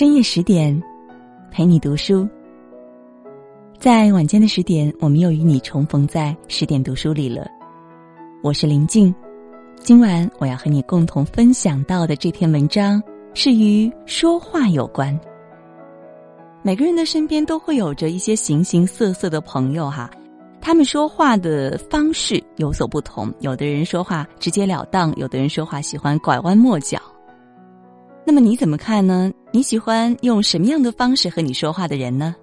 深夜十点，陪你读书。在晚间的十点，我们又与你重逢在十点读书里了。我是林静，今晚我要和你共同分享到的这篇文章是与说话有关。每个人的身边都会有着一些形形色色的朋友哈，他们说话的方式有所不同，有的人说话直截了当，有的人说话喜欢拐弯抹角。那么你怎么看呢？你喜欢用什么样的方式和你说话的人呢？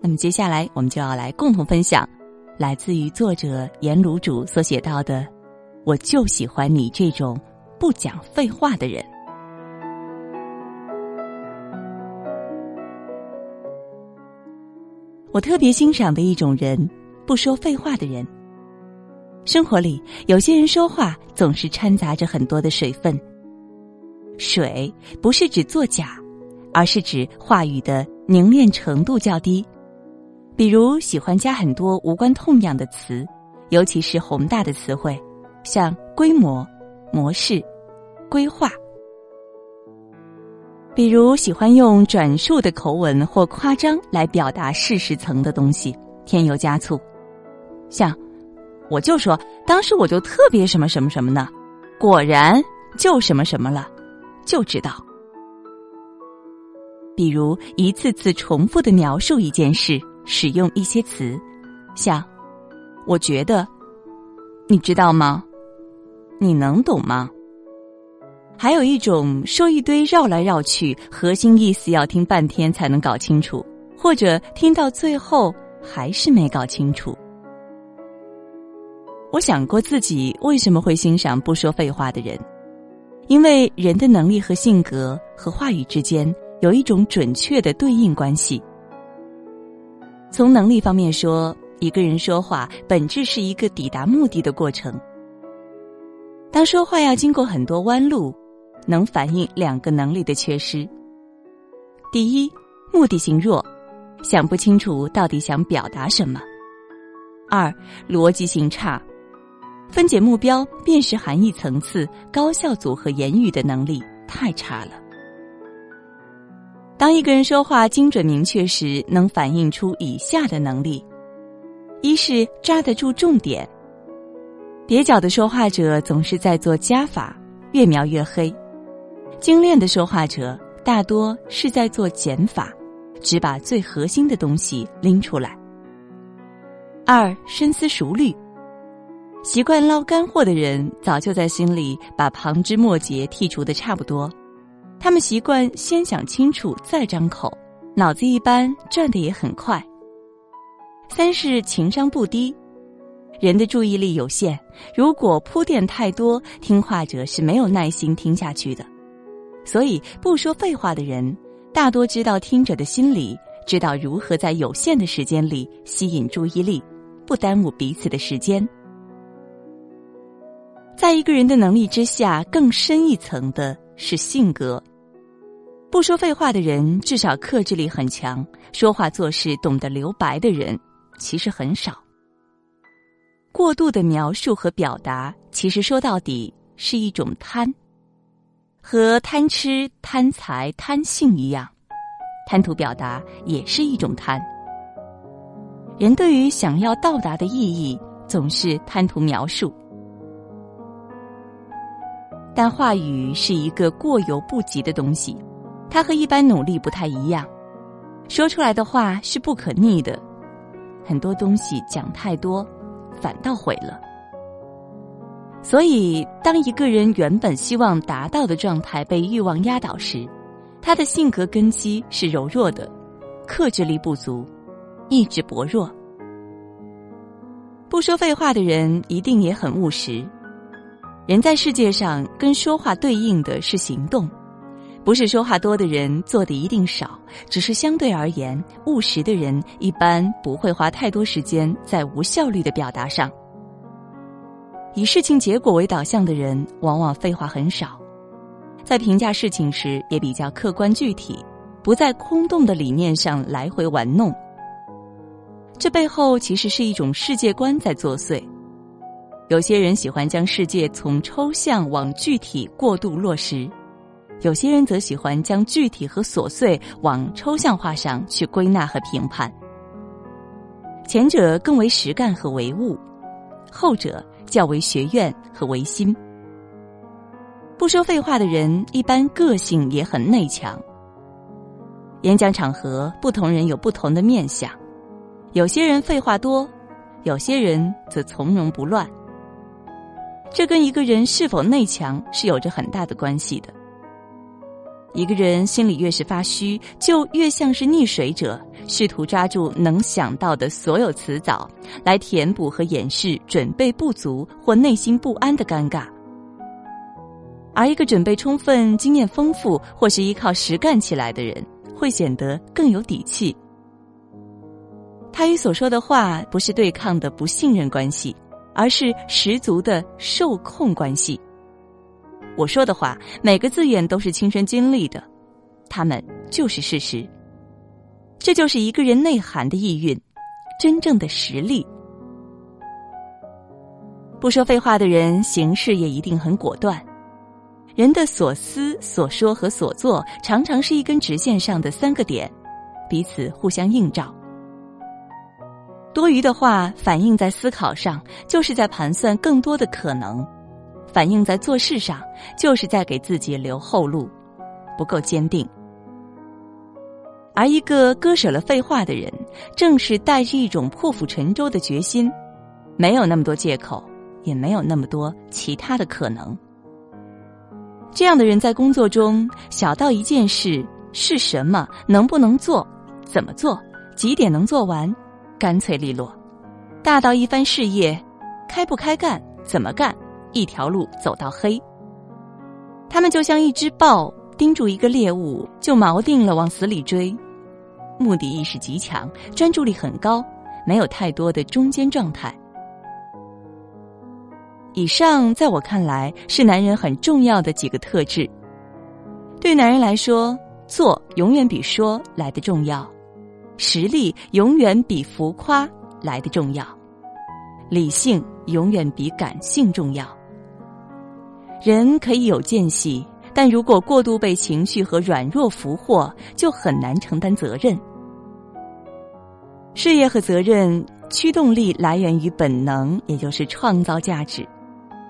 那么接下来我们就要来共同分享，来自于作者颜卤主所写到的：“我就喜欢你这种不讲废话的人。”我特别欣赏的一种人，不说废话的人。生活里有些人说话总是掺杂着很多的水分。水不是指作假，而是指话语的凝练程度较低。比如喜欢加很多无关痛痒的词，尤其是宏大的词汇，像规模、模式、规划。比如喜欢用转述的口吻或夸张来表达事实层的东西，添油加醋。像，我就说当时我就特别什么什么什么呢，果然就什么什么了。就知道，比如一次次重复的描述一件事，使用一些词，像“我觉得”，你知道吗？你能懂吗？还有一种说一堆绕来绕去，核心意思要听半天才能搞清楚，或者听到最后还是没搞清楚。我想过自己为什么会欣赏不说废话的人。因为人的能力和性格和话语之间有一种准确的对应关系。从能力方面说，一个人说话本质是一个抵达目的的过程。当说话要经过很多弯路，能反映两个能力的缺失：第一，目的性弱，想不清楚到底想表达什么；二，逻辑性差。分解目标、辨识含义层次、高效组合言语的能力太差了。当一个人说话精准明确时，能反映出以下的能力：一是抓得住重点。蹩脚的说话者总是在做加法，越描越黑；精炼的说话者大多是在做减法，只把最核心的东西拎出来。二深思熟虑。习惯捞干货的人，早就在心里把旁枝末节剔除的差不多。他们习惯先想清楚再张口，脑子一般转的也很快。三是情商不低，人的注意力有限，如果铺垫太多，听话者是没有耐心听下去的。所以不说废话的人，大多知道听者的心理，知道如何在有限的时间里吸引注意力，不耽误彼此的时间。在一个人的能力之下，更深一层的是性格。不说废话的人，至少克制力很强；说话做事懂得留白的人，其实很少。过度的描述和表达，其实说到底是一种贪，和贪吃、贪财、贪性一样，贪图表达也是一种贪。人对于想要到达的意义，总是贪图描述。但话语是一个过犹不及的东西，它和一般努力不太一样。说出来的话是不可逆的，很多东西讲太多，反倒毁了。所以，当一个人原本希望达到的状态被欲望压倒时，他的性格根基是柔弱的，克制力不足，意志薄弱。不说废话的人一定也很务实。人在世界上跟说话对应的是行动，不是说话多的人做的一定少，只是相对而言，务实的人一般不会花太多时间在无效率的表达上。以事情结果为导向的人，往往废话很少，在评价事情时也比较客观具体，不在空洞的理念上来回玩弄。这背后其实是一种世界观在作祟。有些人喜欢将世界从抽象往具体过度落实，有些人则喜欢将具体和琐碎往抽象化上去归纳和评判。前者更为实干和唯物，后者较为学院和唯心。不说废话的人，一般个性也很内强。演讲场合，不同人有不同的面相，有些人废话多，有些人则从容不乱。这跟一个人是否内强是有着很大的关系的。一个人心里越是发虚，就越像是溺水者，试图抓住能想到的所有词藻，来填补和掩饰准备不足或内心不安的尴尬。而一个准备充分、经验丰富或是依靠实干起来的人，会显得更有底气。他与所说的话不是对抗的不信任关系，而是十足的受控关系。我说的话，每个字眼都是亲身经历的，他们就是事实。这就是一个人内涵的意蕴，真正的实力。不说废话的人，行事也一定很果断。人的所思、所说和所做，常常是一根直线上的三个点，彼此互相映照。多余的话反映在思考上，就是在盘算更多的可能；反映在做事上，就是在给自己留后路，不够坚定。而一个割舍了废话的人，正是带着一种破釜沉舟的决心，没有那么多借口，也没有那么多其他的可能。这样的人在工作中，小到一件事是什么，能不能做，怎么做，几点能做完，干脆利落；大到一番事业，开不开干，怎么干，一条路走到黑。他们就像一只豹盯住一个猎物，就锚定了往死里追，目的意识极强，专注力很高，没有太多的中间状态。以上在我看来是男人很重要的几个特质。对男人来说，做永远比说来的重要，实力永远比浮夸来的重要，理性永远比感性重要。人可以有间隙，但如果过度被情绪和软弱俘获，就很难承担责任。事业和责任驱动力来源于本能，也就是创造价值。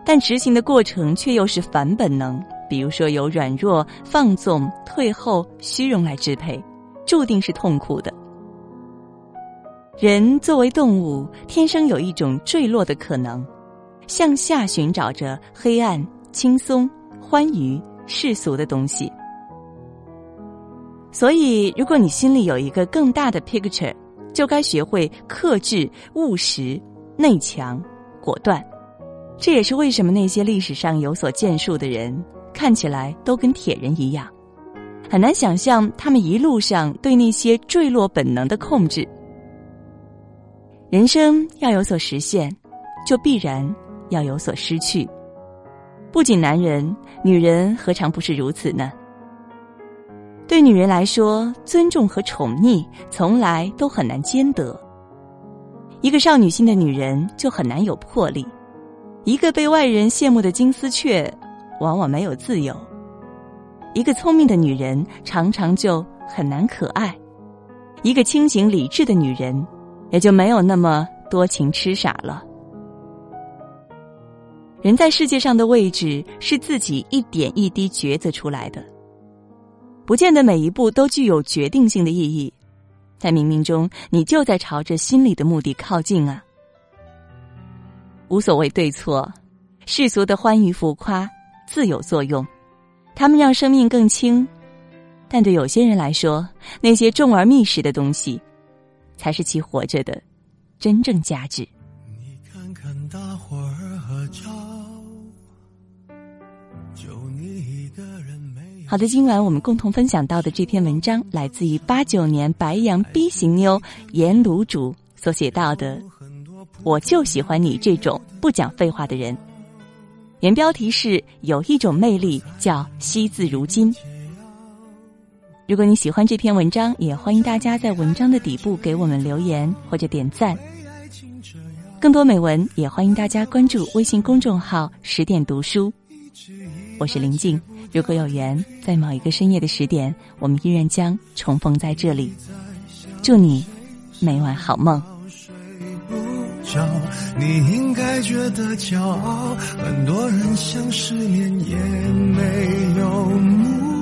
但执行的过程却又是反本能，比如说由软弱、放纵、退后、虚荣来支配，注定是痛苦的。人作为动物，天生有一种坠落的可能，向下寻找着黑暗、轻松、欢愉、世俗的东西。所以，如果你心里有一个更大的 picture，就该学会克制、务实、内强、果断。这也是为什么那些历史上有所建树的人看起来都跟铁人一样，很难想象他们一路上对那些坠落本能的控制。人生要有所实现，就必然要有所失去。不仅男人，女人何尝不是如此呢？对女人来说，尊重和宠溺从来都很难兼得。一个少女心的女人就很难有魄力。一个被外人羡慕的金丝雀，往往没有自由；一个聪明的女人，常常就很难可爱；一个清醒理智的女人，也就没有那么多情痴傻了。人在世界上的位置是自己一点一滴抉择出来的，不见得每一步都具有决定性的意义，在冥冥中，你就在朝着心里的目的靠近啊。无所谓对错，世俗的欢愉浮夸自有作用，他们让生命更轻。但对有些人来说，那些重而密实的东西，才是其活着的真正价值。你看看大伙儿合照，就你一个人没好的，今晚我们共同分享到的这篇文章，来自于八九年白羊 B 型妞颜卤煮所写到的。我就喜欢你这种不讲废话的人。原标题是有一种魅力叫惜字如金。如果你喜欢这篇文章，也欢迎大家在文章的底部给我们留言或者点赞。更多美文，也欢迎大家关注微信公众号“十点读书”。我是林静。如果有缘，在某一个深夜的十点，我们依然将重逢在这里。祝你每晚好梦。你应该觉得骄傲，很多人想失眠也没有目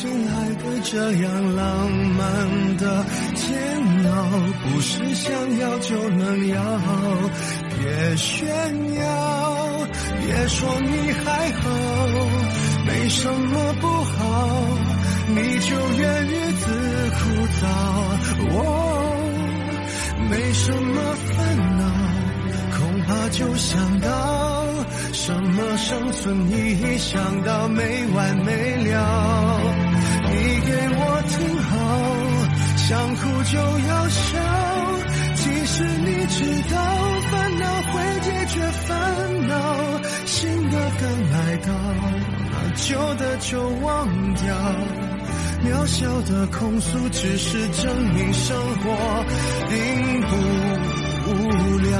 亲爱的，这样浪漫的煎熬，不是想要就能要。别炫耀，别说你还好，没什么不好，你就怨日子枯燥。哦，没什么烦恼，恐怕就想到。什么生存意义？想到没完没了。你给我听好，想哭就要笑。其实你知道，烦恼会解决烦恼。新的刚来到，把旧的就忘掉。渺小的控诉，只是证明生活并不无聊。